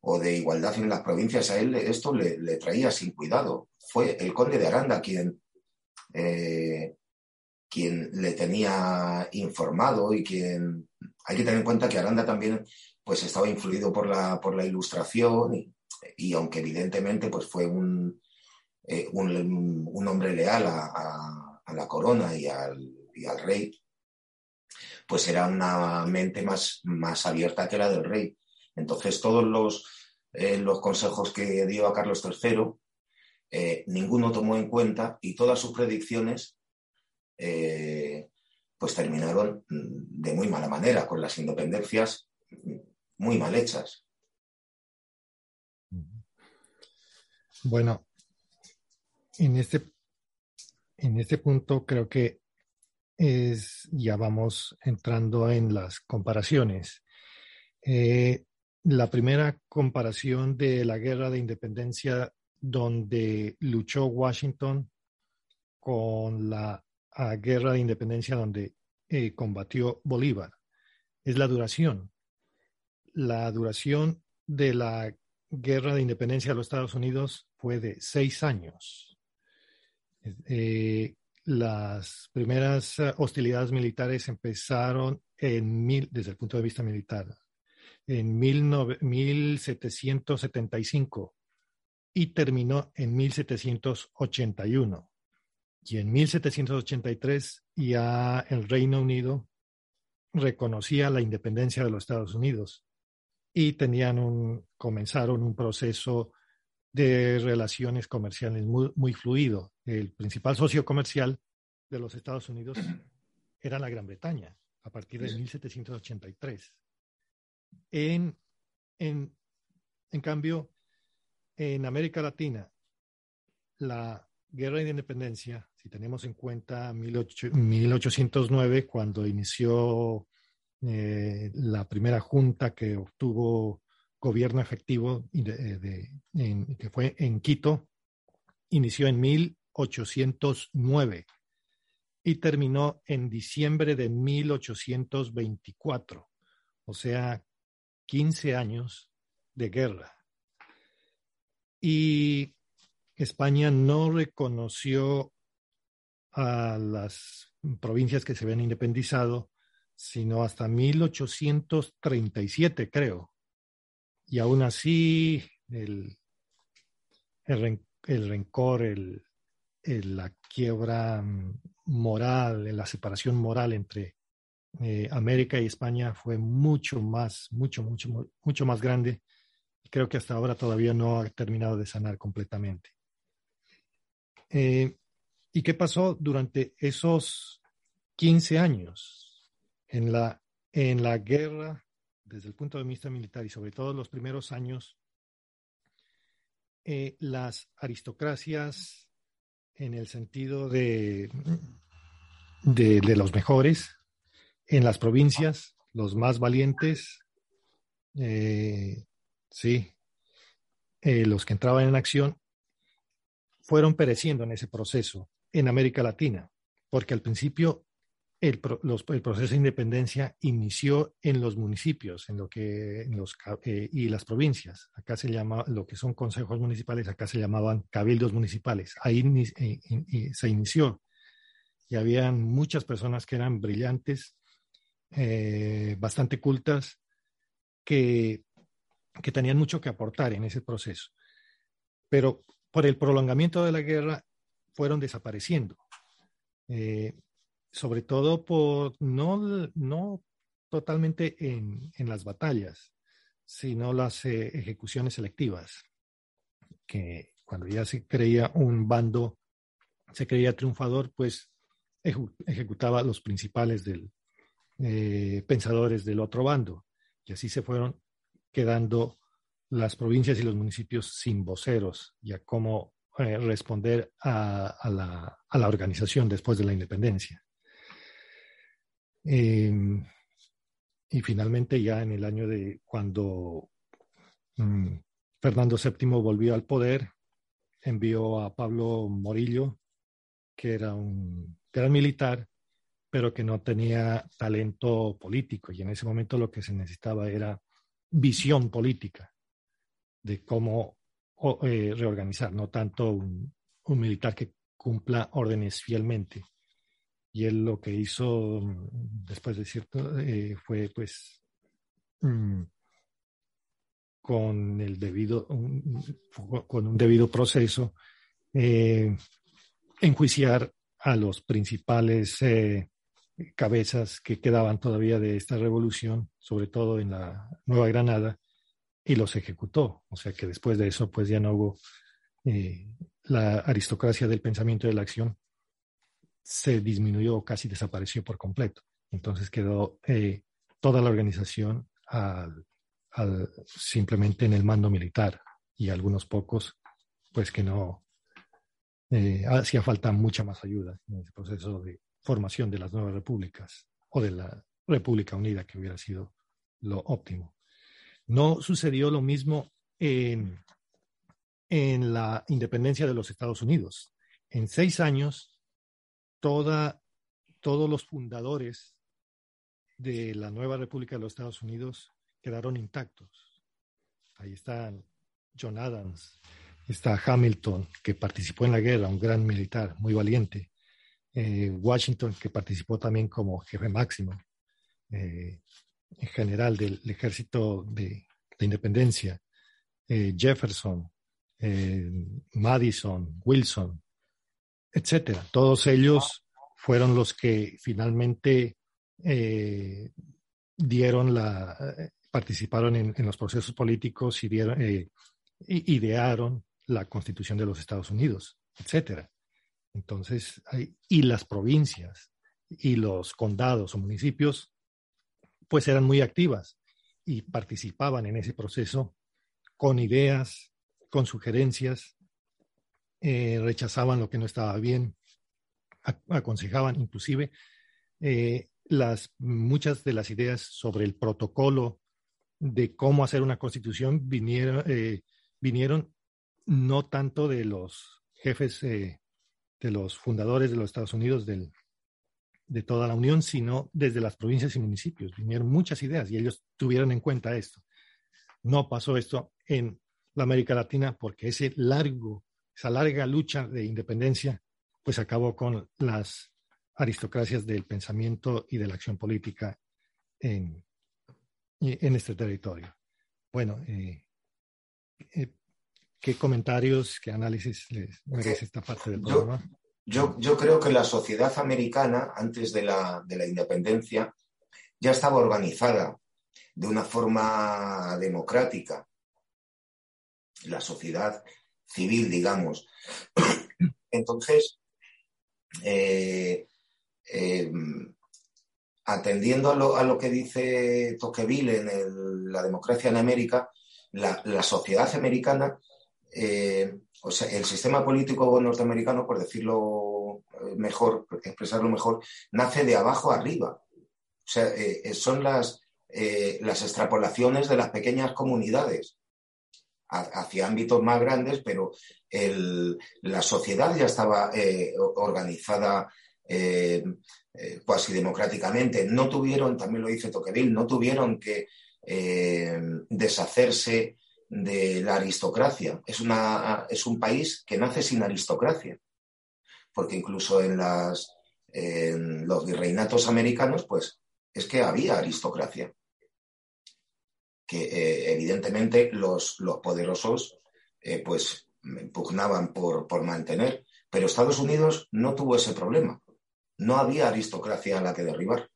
S1: o de igualdad en las provincias, a él esto le traía sin cuidado fue el conde de Aranda quien, eh, quien le tenía informado y quien... Hay que tener en cuenta que Aranda también pues, estaba influido por la, por la ilustración y, aunque evidentemente pues, fue un, eh, un, hombre leal a, la corona y al, al, rey, pues era una mente más, más abierta que la del rey. Entonces todos los, eh, los consejos que dio a Carlos III eh, ninguno tomó en cuenta y todas sus predicciones eh, pues terminaron de muy mala manera, con las independencias muy mal hechas.
S3: Bueno, en este, en este punto creo que es, ya vamos entrando en las comparaciones. Eh, la primera comparación de la guerra de independencia donde luchó Washington con la guerra de independencia donde eh, combatió Bolívar. Es la duración. La duración de la guerra de independencia de los Estados Unidos fue de seis años. Eh, las primeras hostilidades militares empezaron en mil, desde el punto de vista militar, en mil 1775 y terminó en 1781. Y en 1783 ya el Reino Unido reconocía la independencia de los Estados Unidos y tenían un, comenzaron un proceso de relaciones comerciales muy, muy fluido. El principal socio comercial de los Estados Unidos [CLEARS THROAT] era la Gran Bretaña a partir de 1783. En, en, en cambio, en América Latina, la guerra de independencia, si tenemos en cuenta 1809, cuando inició eh, la primera junta que obtuvo gobierno efectivo, de, que fue en Quito, inició en 1809 y terminó en diciembre de 1824, o sea, 15 años de guerra. Y España no reconoció a las provincias que se habían independizado, sino hasta 1837, creo. Y aún así, el, el, rencor, el, la quiebra moral, la separación moral entre eh, América y España fue mucho más, mucho, mucho, mucho más grande. Creo que hasta ahora todavía no ha terminado de sanar completamente. Eh, ¿Y qué pasó durante esos 15 años en la, en la guerra, desde el punto de vista militar y sobre todo los primeros años? Eh, las aristocracias, en el sentido de, de, los mejores, en las provincias, los más valientes, eh, sí, los que entraban en acción, fueron pereciendo en ese proceso en América Latina, porque al principio el, proceso de independencia inició en los municipios en lo que, los, eh, y las provincias. Acá se llama, lo que son consejos municipales, acá se llamaban cabildos municipales. Ahí eh, se inició. Y habían muchas personas que eran brillantes, eh, bastante cultas, que, que tenían mucho que aportar en ese proceso. Pero por el prolongamiento de la guerra fueron desapareciendo. Eh, sobre todo por no, no totalmente en, las batallas, sino las eh, ejecuciones selectivas, que cuando ya se creía un bando, se creía triunfador, pues ejecutaba los principales del, eh, pensadores del otro bando, y así se fueron quedando las provincias y los municipios sin voceros y a cómo eh, responder a, la, organización después de la independencia. Em, y finalmente ya en el año de cuando mm, Fernando VII volvió al poder, envió a Pablo Morillo, que era un gran militar, pero que no tenía talento político. Y en ese momento lo que se necesitaba era visión política de cómo eh, reorganizar, no tanto un, militar que cumpla órdenes fielmente. Y él lo que hizo mm, después de cierto eh, fue pues mm, con el debido con un debido proceso eh, enjuiciar a los principales cabezas que quedaban todavía de esta revolución, sobre todo en la Nueva Granada, y los ejecutó. O sea que después de eso, pues ya no hubo eh, la aristocracia del pensamiento y de la acción se disminuyó, casi desapareció por completo. Entonces quedó eh, toda la organización al, simplemente en el mando militar y algunos pocos, pues que no eh, hacía falta mucha más ayuda en ese proceso de formación de las nuevas repúblicas o de la República Unida, que hubiera sido lo óptimo. No sucedió lo mismo en, la independencia de los Estados Unidos. En seis años, todos los fundadores de la nueva República de los Estados Unidos quedaron intactos. Ahí están John Adams, está Hamilton, que participó en la guerra, un gran militar, muy valiente, eh, Washington, que participó también como jefe máximo, eh, general del ejército de, independencia, eh, Jefferson, Madison, Wilson, etcétera. Todos ellos fueron los que finalmente dieron la, participaron en, los procesos políticos y dieron, idearon la constitución de los Estados Unidos, etcétera. Entonces, y las provincias y los condados o municipios, pues eran muy activas y participaban en ese proceso con ideas, con sugerencias, eh, rechazaban lo que no estaba bien, aconsejaban inclusive eh, las, muchas de las ideas sobre el protocolo de cómo hacer una constitución vinieron, eh, vinieron no tanto de los jefes de los fundadores de los Estados Unidos de toda la Unión, sino desde las provincias y municipios. Vinieron muchas ideas y ellos tuvieron en cuenta esto. No pasó esto en la América Latina porque ese largo, esa larga lucha de independencia, pues acabó con las aristocracias del pensamiento y de la acción política en, en este territorio. Bueno, eh, eh, ¿Qué comentarios, qué análisis les merece esta parte del programa?
S1: Yo, yo, creo que la sociedad americana, antes de la, de la independencia, ya estaba organizada de una forma democrática. La sociedad civil, digamos. [COUGHS] Entonces, eh, eh, atendiendo a lo, a lo, que dice Tocqueville en la democracia en América, la, la sociedad americana eh, el sistema político norteamericano, por decirlo eh, mejor, expresarlo mejor, nace de abajo arriba. O sea, eh, son las, las extrapolaciones de las pequeñas comunidades hacia ámbitos más grandes, pero la sociedad ya estaba organizada casi democráticamente. No tuvieron, también lo dice Tocqueville, no tuvieron que deshacerse de la aristocracia. Es, una, es un país que nace sin aristocracia, porque incluso en, las, en los virreinatos americanos, pues es que había aristocracia, que eh, evidentemente los, los poderosos eh, pues pugnaban por, por mantener, pero Estados Unidos no tuvo ese problema. No había aristocracia a la que derribar.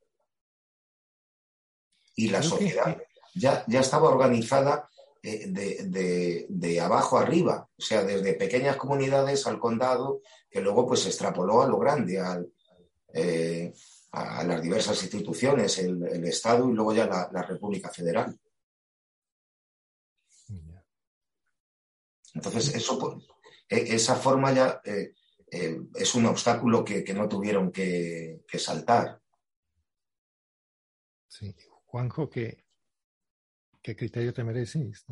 S1: Y la sociedad ya, ya estaba organizada de, de, abajo arriba, o sea, desde pequeñas comunidades al condado, que luego pues se extrapoló a lo grande, eh, a las diversas instituciones, el, Estado y luego ya la, República Federal. Entonces, eso, pues, e, esa forma ya eh, eh, es un obstáculo que, no tuvieron que, que, saltar.
S3: Sí, Juanjo, que ¿Qué criterio te merece Es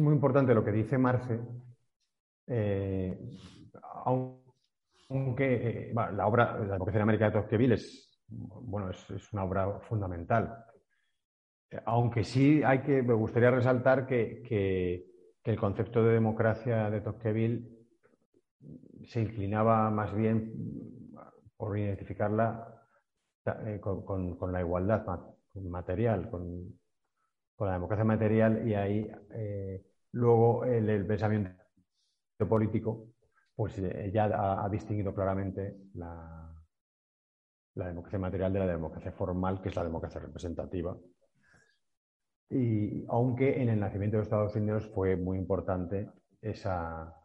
S2: muy importante lo que dice Marce, eh, aunque eh, la obra, la democracia América de Tocqueville es, bueno, es, una obra fundamental. Aunque sí hay que, me gustaría resaltar que, el concepto de democracia de Tocqueville se inclinaba más bien por identificarla eh, con, la igualdad material, con, la democracia material y ahí eh, luego el, pensamiento político pues eh, ya ha, distinguido claramente la, la democracia material de la democracia formal, que es la democracia representativa. Y aunque en el nacimiento de Estados Unidos fue muy importante esa,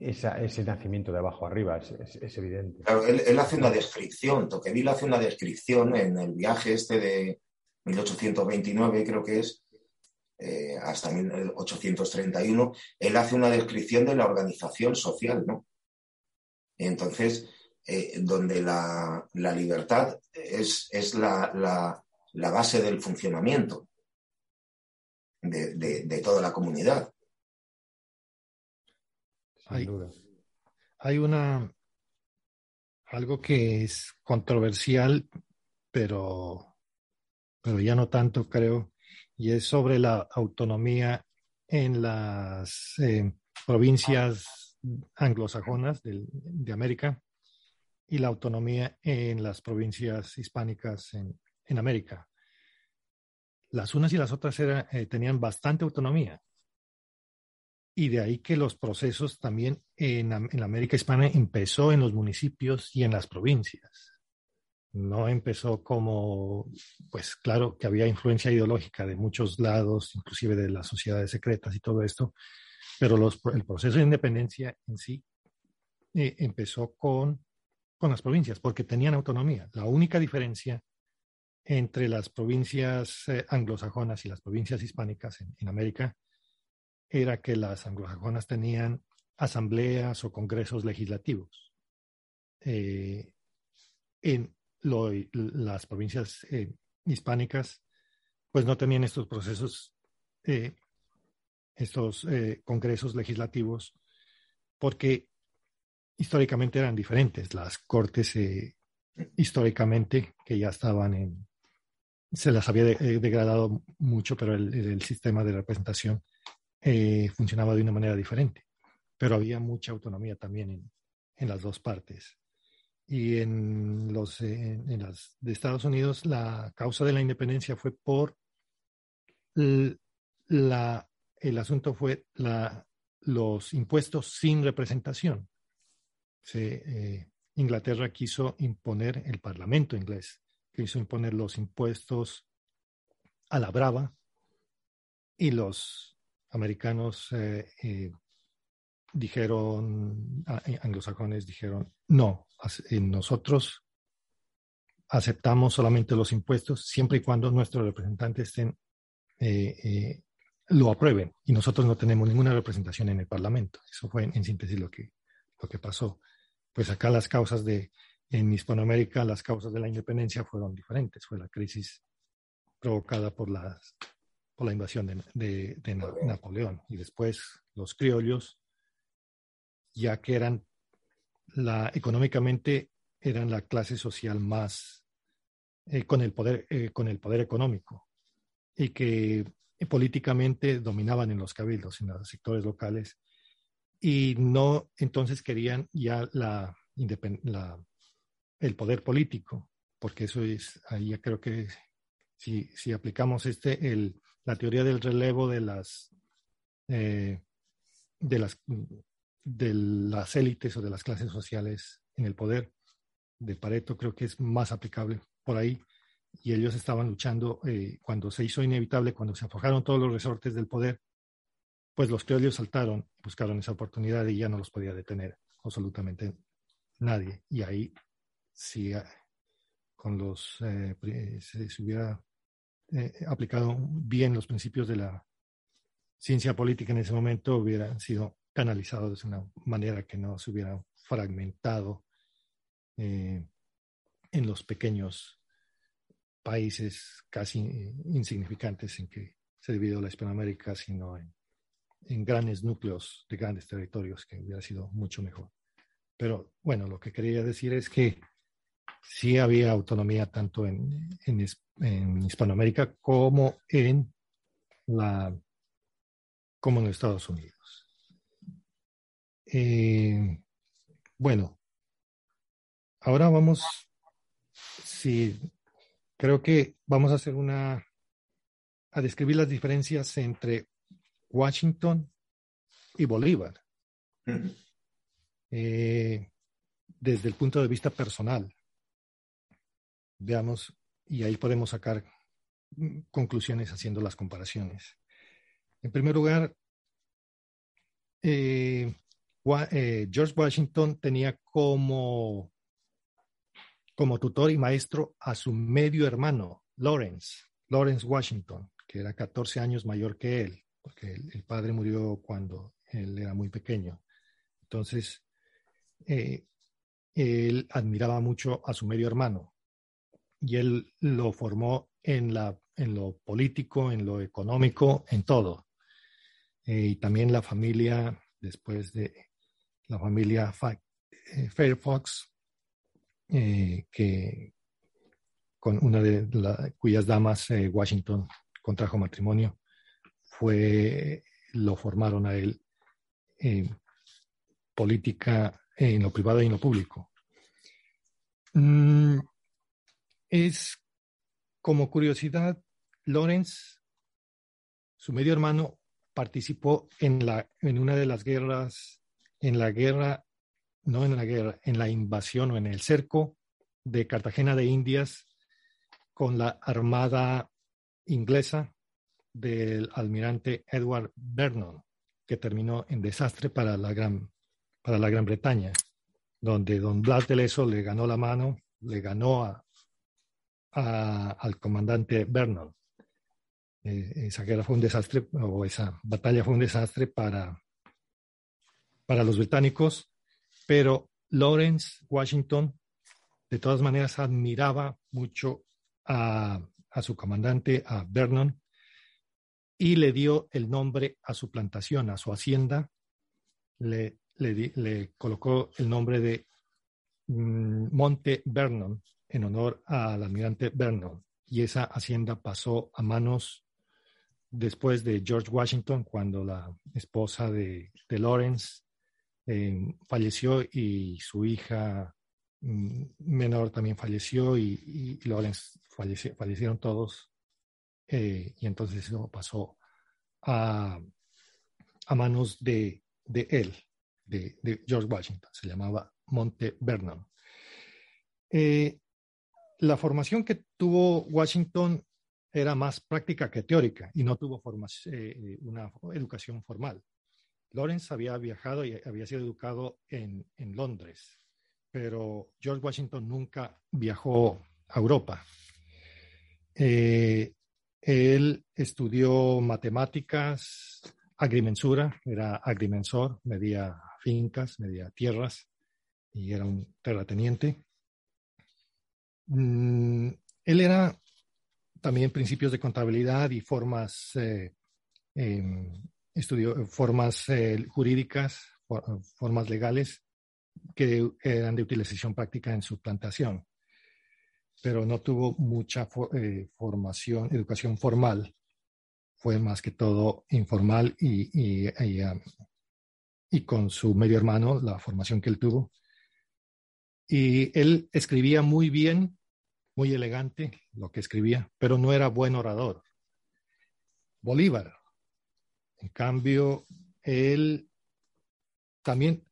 S2: ese nacimiento de abajo arriba, es, evidente.
S1: Claro, él, hace una descripción, Tocqueville hace una descripción en el viaje este de 1829, creo que es, eh, hasta 1831, él hace una descripción de la organización social, ¿no? Entonces, eh, donde la, libertad es, la, base del funcionamiento de toda la comunidad
S3: hay, Hay una algo que es controversial, pero pero ya no tanto creo, y es sobre la autonomía en las eh, provincias anglosajonas de, de, América y la autonomía en las provincias hispánicas en, en América. Las unas y las otras era, eh, tenían bastante autonomía. Y de ahí que los procesos también en, en América hispana empezó en los municipios y en las provincias no empezó como, pues claro que había influencia ideológica de muchos lados, inclusive de las sociedades secretas y todo esto, pero los, el proceso de independencia en sí eh, empezó con, con las provincias, porque tenían autonomía. La única diferencia entre las provincias eh, anglosajonas y las provincias hispánicas en, América era que las anglosajonas tenían asambleas o congresos legislativos. Eh, en, las provincias eh, hispánicas pues no tenían estos procesos, eh, estos congresos legislativos, porque históricamente eran diferentes. Las cortes históricamente, que ya estaban en, se las había degradado mucho, pero el, sistema de representación funcionaba de una manera diferente. Pero había mucha autonomía también en, en las dos partes y en los en las de Estados Unidos la causa de la independencia fue por la el asunto fue la los impuestos sin representación. Se, eh, Inglaterra quiso imponer el Parlamento inglés quiso imponer los impuestos a la brava y los americanos eh, eh, dijeron, eh, anglosajones dijeron, no, nosotros aceptamos solamente los impuestos siempre y cuando nuestros representantes estén, lo aprueben y nosotros no tenemos ninguna representación en el Parlamento. Eso fue en, síntesis lo que, lo que pasó. Pues acá las causas de, en Hispanoamérica, las causas de la independencia fueron diferentes. Fue la crisis provocada por, las, por la invasión de, de Napoleón. Y después los criollos ya que eran la, económicamente eran la clase social más eh, con, el poder, eh, con el poder económico y que políticamente dominaban en los cabildos, en los sectores locales y no entonces querían ya la, la el poder político, porque eso es, ahí ya creo que si, si aplicamos este, el, la teoría del relevo de las, eh, de las de las élites o de las clases sociales en el poder de Pareto creo que es más aplicable por ahí. Y ellos estaban luchando eh, cuando se hizo inevitable, cuando se aflojaron todos los resortes del poder, pues los criollos saltaron, buscaron esa oportunidad y ya no los podía detener absolutamente nadie. Y ahí, si ah, con los, eh, se, se, hubiera eh, aplicado bien los principios de la ciencia política en ese momento, hubieran sido canalizado de una manera que no se hubiera fragmentado eh, en los pequeños países casi insignificantes en que se dividió la Hispanoamérica, sino en, en grandes núcleos de grandes territorios, que hubiera sido mucho mejor. Pero bueno, lo que quería decir es que sí había autonomía tanto en, en, en Hispanoamérica como en la como en Estados Unidos. Eh, bueno, ahora vamos, sí, creo que vamos a hacer una, a describir las diferencias entre Washington y Bolívar. Eh, desde el punto de vista personal. Veamos, y ahí podemos sacar conclusiones haciendo las comparaciones. En primer lugar, eh, eh, George Washington tenía como, como tutor y maestro a su medio hermano, Lawrence, Lawrence Washington, que era 14 años mayor que él, porque el, el padre murió cuando él era muy pequeño. Entonces, eh, él admiraba mucho a su medio hermano y él lo formó en, la, en lo político, en lo económico, en todo. Eh, y también la familia, después de la familia eh, Fairfax, eh, que con una de las cuyas damas eh, Washington contrajo matrimonio, fue, lo formaron a él política en lo privado y en lo público. Mm, es como curiosidad, Lawrence, su medio hermano, participó en, la, en una de las guerras, en la guerra, no en la guerra, en la invasión o en el cerco de Cartagena de Indias con la armada inglesa del almirante Edward Vernon, que terminó en desastre para la Gran, para la Gran Bretaña, donde don Blas de Leso le ganó la mano, le ganó a, al comandante Vernon. Eh, esa guerra fue un desastre, o esa batalla fue un desastre para, para los británicos, pero Lawrence Washington de todas maneras admiraba mucho a, su comandante, a Vernon, y le dio el nombre a su plantación, a su hacienda, le, le, colocó el nombre de mm, Monte Vernon en honor al almirante Vernon. Y esa hacienda pasó a manos después de George Washington, cuando la esposa de, Lawrence eh, falleció y su hija mm, menor también falleció y, Lawrence fallecieron todos. Eh, y entonces eso pasó a, manos de, él, de, George Washington. Se llamaba Monte Vernon. Eh, la formación que tuvo Washington era más práctica que teórica y no tuvo eh, una educación formal. Lawrence había viajado y había sido educado en, Londres, pero George Washington nunca viajó a Europa. Eh, él estudió matemáticas, agrimensura, era agrimensor, medía fincas, medía tierras y era un terrateniente. Mm, él era también principios de contabilidad y formas, eh, em, formas eh, jurídicas, formas legales que eran de utilización práctica en su plantación, pero no tuvo mucha eh, formación, educación formal, fue más que todo informal y, y, y con su medio hermano, la formación que él tuvo. Y él escribía muy bien muy elegante lo que escribía, pero no era buen orador. Bolívar, en cambio, él también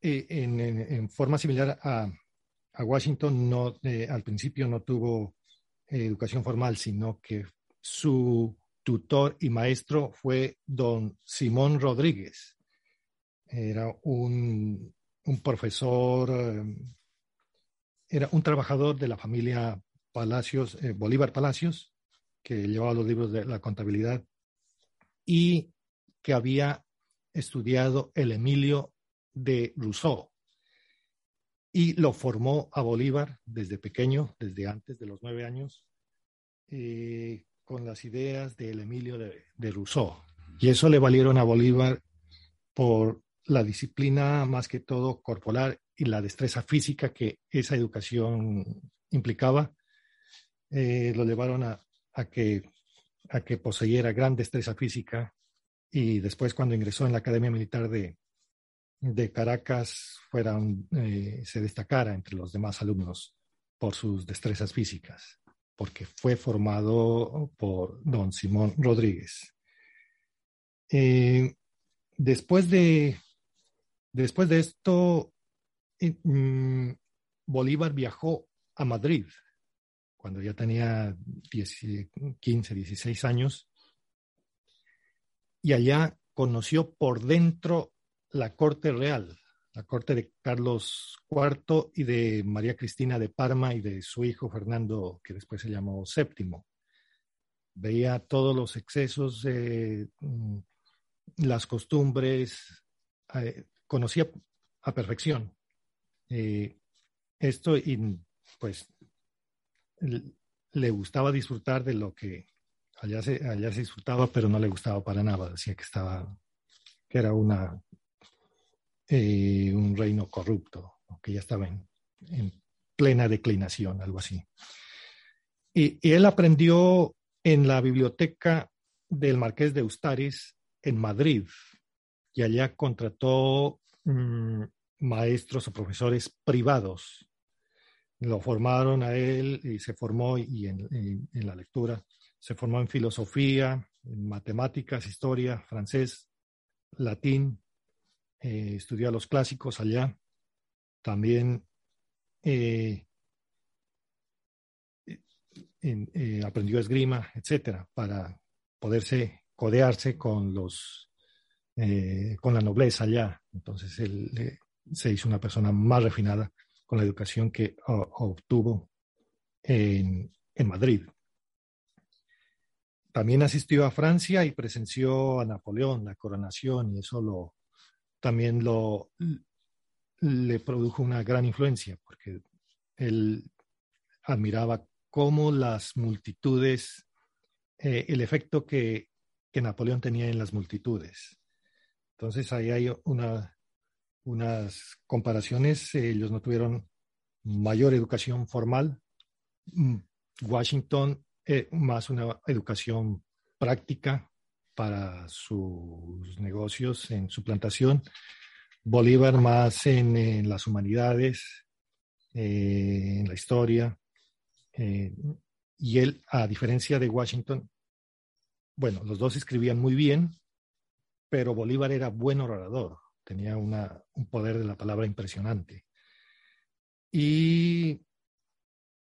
S3: eh, en, forma similar a, Washington, no, eh, al principio no tuvo eh, educación formal, sino que su tutor y maestro fue don Simón Rodríguez. Era un, un profesor era un trabajador de la familia Palacios, eh, Bolívar Palacios, que llevaba los libros de la contabilidad y que había estudiado el Emilio de Rousseau y lo formó a Bolívar desde pequeño, desde antes de los nueve años, eh, con las ideas del Emilio de, de Rousseau. Y eso le valieron a Bolívar por la disciplina más que todo corporal y la destreza física que esa educación implicaba, eh, lo llevaron a, que, a que poseyera gran destreza física y después cuando ingresó en la Academia Militar de, de Caracas fuera eh, se destacara entre los demás alumnos por sus destrezas físicas, porque fue formado por don Simón Rodríguez. Eh, después, de, después de esto, Bolívar viajó a Madrid cuando ya tenía 15, 16 años y allá conoció por dentro la corte real, la corte de Carlos IV y de María Cristina de Parma y de su hijo Fernando, que después se llamó Séptimo. Veía todos los excesos, mm, las costumbres, eh, conocía a perfección eh, esto y pues le gustaba disfrutar de lo que allá se, allá se disfrutaba, pero no le gustaba para nada. Decía que estaba, que era una, eh, un reino corrupto, que ya estaba en, plena declinación, algo así. y, él aprendió en la biblioteca del Marqués de Ustaris en Madrid y allá contrató mm, maestros o profesores privados. Lo formaron a él y se formó y en, la lectura se formó en filosofía, matemáticas, historia, francés, latín, eh, estudió los clásicos allá. También eh, eh, aprendió esgrima, etcétera, para poderse codearse con los con la nobleza allá. Entonces él se hizo una persona más refinada con la educación que obtuvo en, Madrid. También asistió a Francia y presenció a Napoleón, la coronación, y eso lo, también lo, le produjo una gran influencia, porque él admiraba cómo las multitudes, eh, el efecto que, que, Napoleón tenía en las multitudes. Entonces ahí hay una, unas comparaciones. Ellos no tuvieron mayor educación formal. Mm, Washington, eh, más una educación práctica para sus negocios en su plantación. Bolívar más en, las humanidades, eh, en la historia. Eh, y él, a diferencia de Washington, bueno, los dos escribían muy bien, pero Bolívar era buen orador tenía una, un poder de la palabra impresionante. Y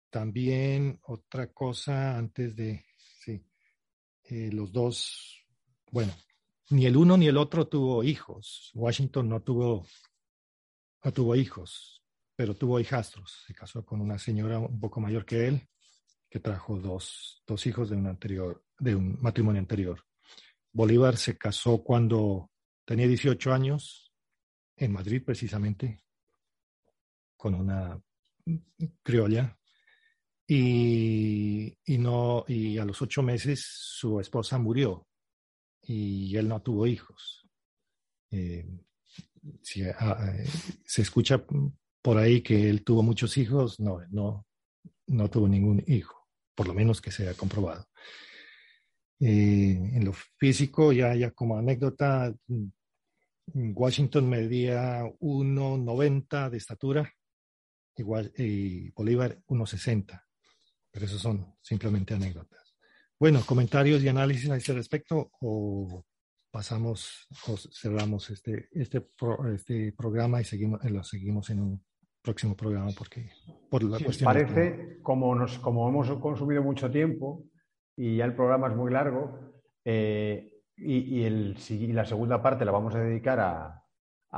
S3: también otra cosa antes de, sí, eh, los dos, bueno, ni el uno ni el otro tuvo hijos. Washington no tuvo, no tuvo hijos, pero tuvo hijastros. Se casó con una señora un poco mayor que él, que trajo dos, dos hijos de un anterior, de un matrimonio anterior. Bolívar se casó cuando tenía 18 años en Madrid precisamente, con una criolla, y, no, y a los ocho meses su esposa murió y él no tuvo hijos. Eh, ah, eh, se escucha por ahí que él tuvo muchos hijos, no, no, no tuvo ningún hijo, por lo menos que sea comprobado. Eh, en lo físico, ya, ya como anécdota, Washington medía 1,90 de estatura y Bolívar 1,60. Pero eso son simplemente anécdotas. Bueno, comentarios y análisis a ese respecto o pasamos o cerramos este, este, este programa y seguimos, lo seguimos en un próximo programa porque por la cuestión.
S2: Parece, como, nos, como hemos consumido mucho tiempo y ya el programa es muy largo, eh, y, el, la segunda parte la vamos a dedicar a,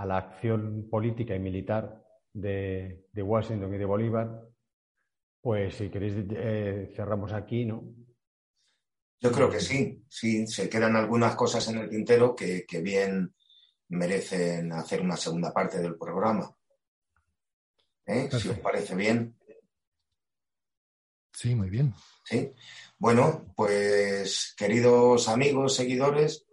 S2: la acción política y militar de, Washington y de Bolívar. Pues si queréis eh, cerramos aquí, ¿no?
S1: Yo creo que sí, sí, se quedan algunas cosas en el tintero que, bien merecen hacer una segunda parte del programa. ¿Eh? Si os parece bien.
S3: Sí, muy bien.
S1: Sí. Bueno, pues queridos amigos, seguidores,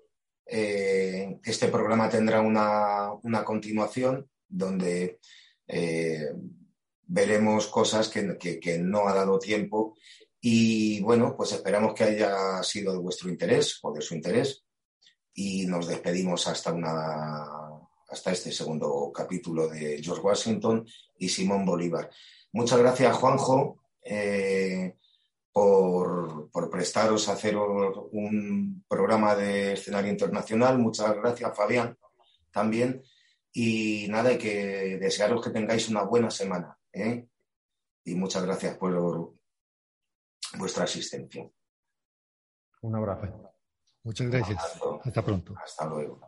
S1: eh, este programa tendrá una, continuación donde eh, veremos cosas que, no ha dado tiempo y bueno, pues esperamos que haya sido de vuestro interés o de su interés y nos despedimos hasta una hasta este segundo capítulo de George Washington y Simón Bolívar. Muchas gracias, Juanjo. Eh, por, prestaros a hacer un programa de escenario internacional. Muchas gracias, Fabián, también. Y nada, hay que desearos que tengáis una buena semana. ¿eh? Y muchas gracias por vuestra asistencia.
S3: Un abrazo. Muchas gracias. Hasta pronto.
S1: Hasta luego.